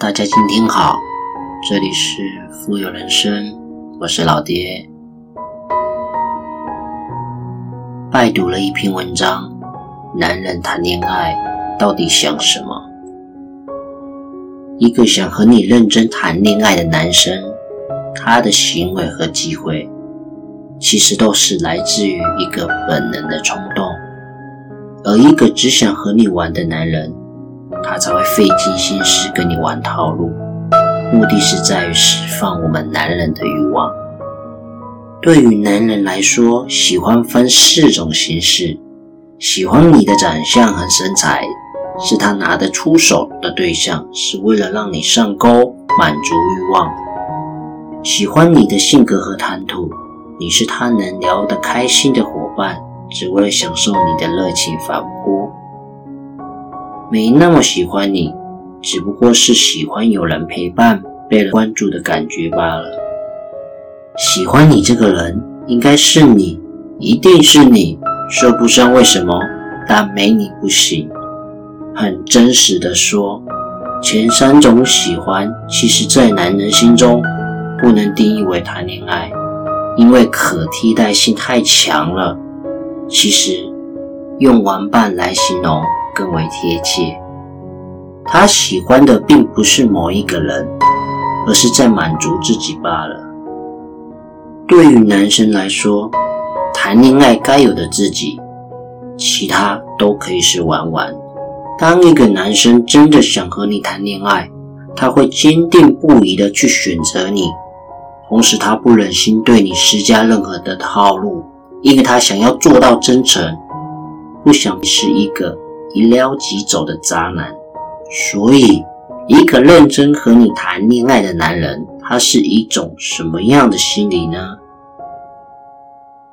大家今天好，这里是富有人生，我是老爹。拜读了一篇文章，男人谈恋爱到底想什么？一个想和你认真谈恋爱的男生，他的行为和机会，其实都是来自于一个本能的冲动，而一个只想和你玩的男人。他才会费尽心思跟你玩套路，目的是在于释放我们男人的欲望。对于男人来说，喜欢分四种形式：喜欢你的长相和身材，是他拿得出手的对象，是为了让你上钩，满足欲望；喜欢你的性格和谈吐，你是他能聊得开心的伙伴，只为了享受你的热情反扑。没那么喜欢你，只不过是喜欢有人陪伴、被人关注的感觉罢了。喜欢你这个人，应该是你，一定是你，说不上为什么，但没你不行。很真实的说，前三种喜欢，其实在男人心中不能定义为谈恋爱，因为可替代性太强了。其实，用玩伴来形容。更为贴切。他喜欢的并不是某一个人，而是在满足自己罢了。对于男生来说，谈恋爱该有的自己，其他都可以是玩玩。当一个男生真的想和你谈恋爱，他会坚定不移的去选择你，同时他不忍心对你施加任何的套路，因为他想要做到真诚，不想是一个。一撩即走的渣男，所以一个认真和你谈恋爱的男人，他是一种什么样的心理呢？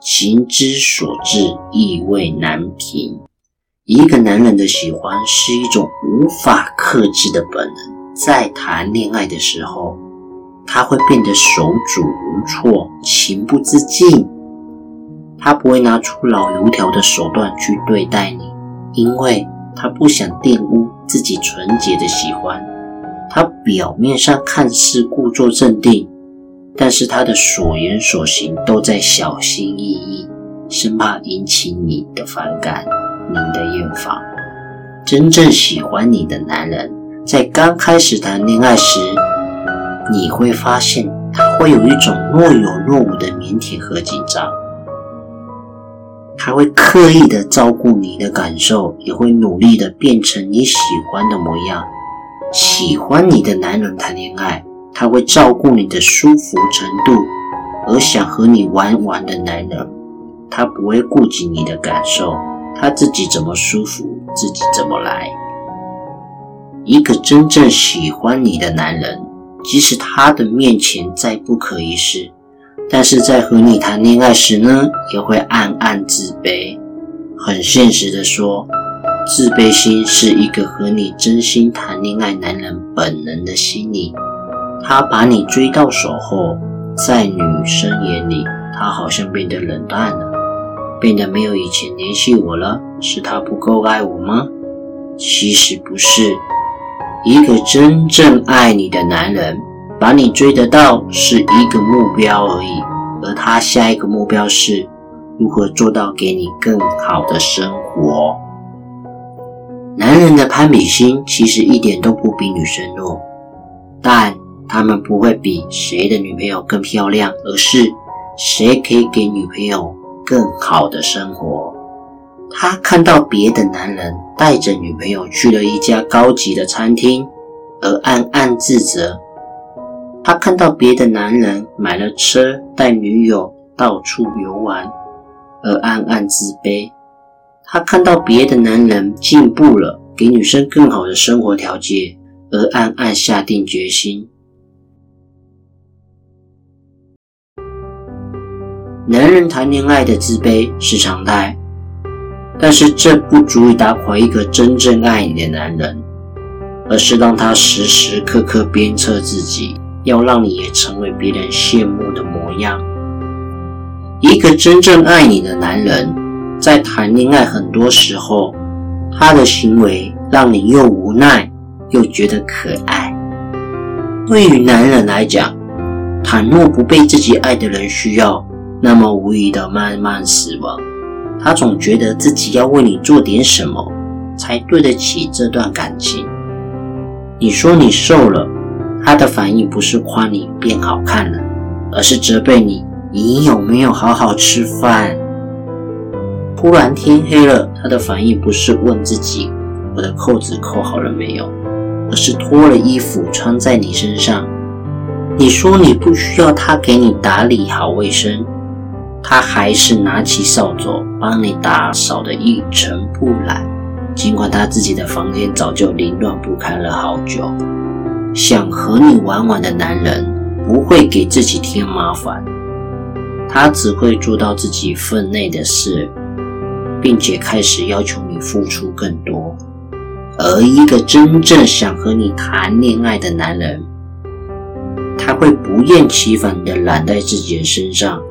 情之所至，意味难平。一个男人的喜欢是一种无法克制的本能，在谈恋爱的时候，他会变得手足无措、情不自禁。他不会拿出老油条的手段去对待你。因为他不想玷污自己纯洁的喜欢，他表面上看似故作镇定，但是他的所言所行都在小心翼翼，生怕引起你的反感、你的厌烦。真正喜欢你的男人，在刚开始谈恋爱时，你会发现他会有一种若有若无的腼腆和紧张。他会刻意的照顾你的感受，也会努力的变成你喜欢的模样。喜欢你的男人谈恋爱，他会照顾你的舒服程度；而想和你玩玩的男人，他不会顾及你的感受，他自己怎么舒服，自己怎么来。一个真正喜欢你的男人，即使他的面前再不可一世。但是在和你谈恋爱时呢，也会暗暗自卑。很现实的说，自卑心是一个和你真心谈恋爱男人本能的心理。他把你追到手后，在女生眼里，他好像变得冷淡了，变得没有以前联系我了。是他不够爱我吗？其实不是，一个真正爱你的男人。把你追得到是一个目标而已，而他下一个目标是如何做到给你更好的生活。男人的攀比心其实一点都不比女生弱，但他们不会比谁的女朋友更漂亮，而是谁可以给女朋友更好的生活。他看到别的男人带着女朋友去了一家高级的餐厅，而暗暗自责。他看到别的男人买了车，带女友到处游玩，而暗暗自卑；他看到别的男人进步了，给女生更好的生活条件，而暗暗下定决心。男人谈恋爱的自卑是常态，但是这不足以打垮一个真正爱你的男人，而是让他时时刻刻鞭策自己。要让你也成为别人羡慕的模样。一个真正爱你的男人，在谈恋爱很多时候，他的行为让你又无奈又觉得可爱。对于男人来讲，倘若不被自己爱的人需要，那么无疑的慢慢死亡。他总觉得自己要为你做点什么，才对得起这段感情。你说你瘦了，他的反应不是夸你变好看了，而是责备你：你有没有好好吃饭？突然天黑了，他的反应不是问自己我的扣子扣好了没有，而是脱了衣服穿在你身上。你说你不需要他给你打理好卫生。他还是拿起扫帚帮你打扫的一尘不染，尽管他自己的房间早就凌乱不堪了好久。想和你玩玩的男人不会给自己添麻烦，他只会做到自己分内的事，并且开始要求你付出更多。而一个真正想和你谈恋爱的男人，他会不厌其烦地揽在自己的身上。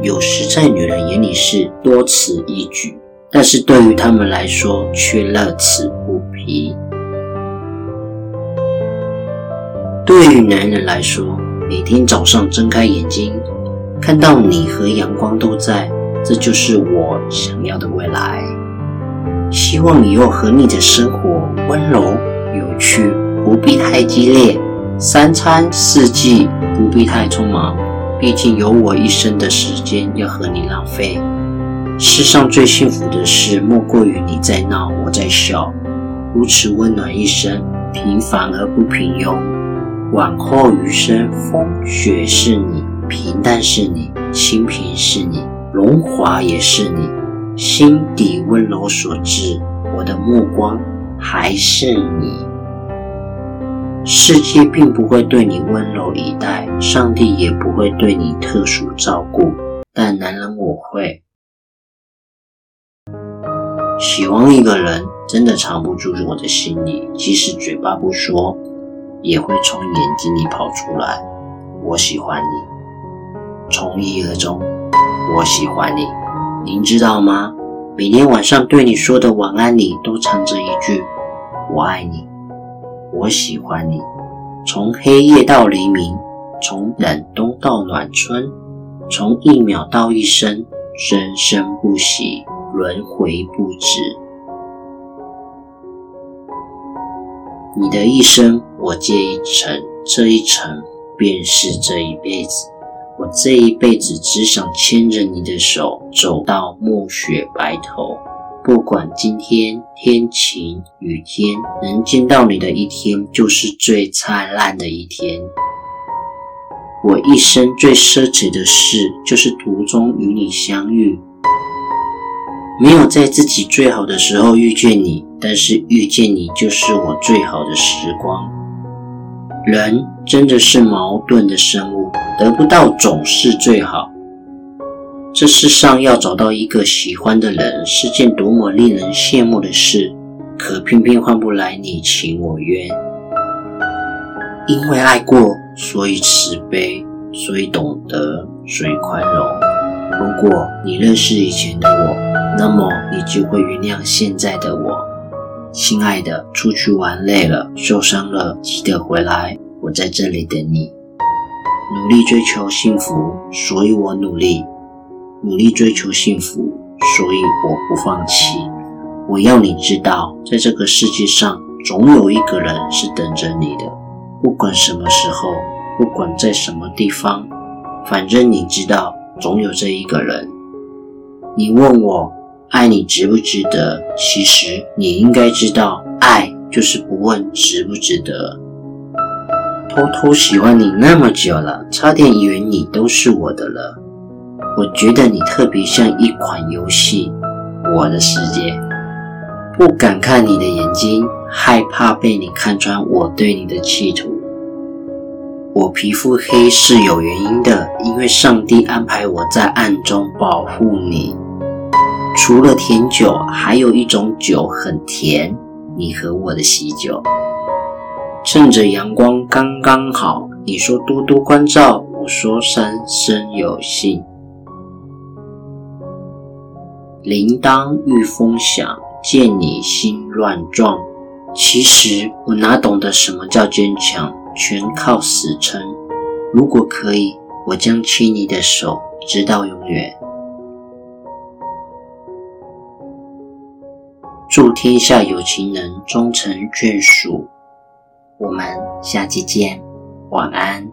有时在女人眼里是多此一举，但是对于他们来说却乐此不疲。对于男人来说，每天早上睁开眼睛，看到你和阳光都在，这就是我想要的未来。希望以后和你的生活温柔有趣，不必太激烈，三餐四季不必太匆忙。毕竟有我一生的时间要和你浪费。世上最幸福的事，莫过于你在闹，我在笑，如此温暖一生，平凡而不平庸。往后余生，风雪是你，平淡是你，清贫是你，荣华也是你，心底温柔所致，我的目光还是你。世界并不会对你温柔以待，上帝也不会对你特殊照顾，但男人我会。喜欢一个人真的藏不住我的心里，即使嘴巴不说，也会从眼睛里跑出来。我喜欢你，从一而终。我喜欢你，您知道吗？每天晚上对你说的晚安里，都藏着一句“我爱你”。我喜欢你，从黑夜到黎明，从冷冬到暖春，从一秒到一生，生生不息，轮回不止。你的一生，我借一程，这一程便是这一辈子。我这一辈子只想牵着你的手，走到暮雪白头。不管今天天晴雨天，能见到你的一天就是最灿烂的一天。我一生最奢侈的事，就是途中与你相遇。没有在自己最好的时候遇见你，但是遇见你就是我最好的时光。人真的是矛盾的生物，得不到总是最好。这世上要找到一个喜欢的人是件多么令人羡慕的事，可偏偏换不来你情我愿。因为爱过，所以慈悲，所以懂得，所以宽容。如果你认识以前的我，那么你就会原谅现在的我。亲爱的，出去玩累了，受伤了，记得回来，我在这里等你。努力追求幸福，所以我努力。努力追求幸福，所以我不放弃。我要你知道，在这个世界上，总有一个人是等着你的。不管什么时候，不管在什么地方，反正你知道，总有这一个人。你问我爱你值不值得？其实你应该知道，爱就是不问值不值得。偷偷喜欢你那么久了，差点以为你都是我的了。我觉得你特别像一款游戏，我的世界。不敢看你的眼睛，害怕被你看穿我对你的企图。我皮肤黑是有原因的，因为上帝安排我在暗中保护你。除了甜酒，还有一种酒很甜，你和我的喜酒。趁着阳光刚刚好，你说多多关照，我说三生有幸。铃铛遇风响，见你心乱撞。其实我哪懂得什么叫坚强，全靠死撑。如果可以，我将牵你的手，直到永远。祝天下有情人终成眷属。我们下期见，晚安。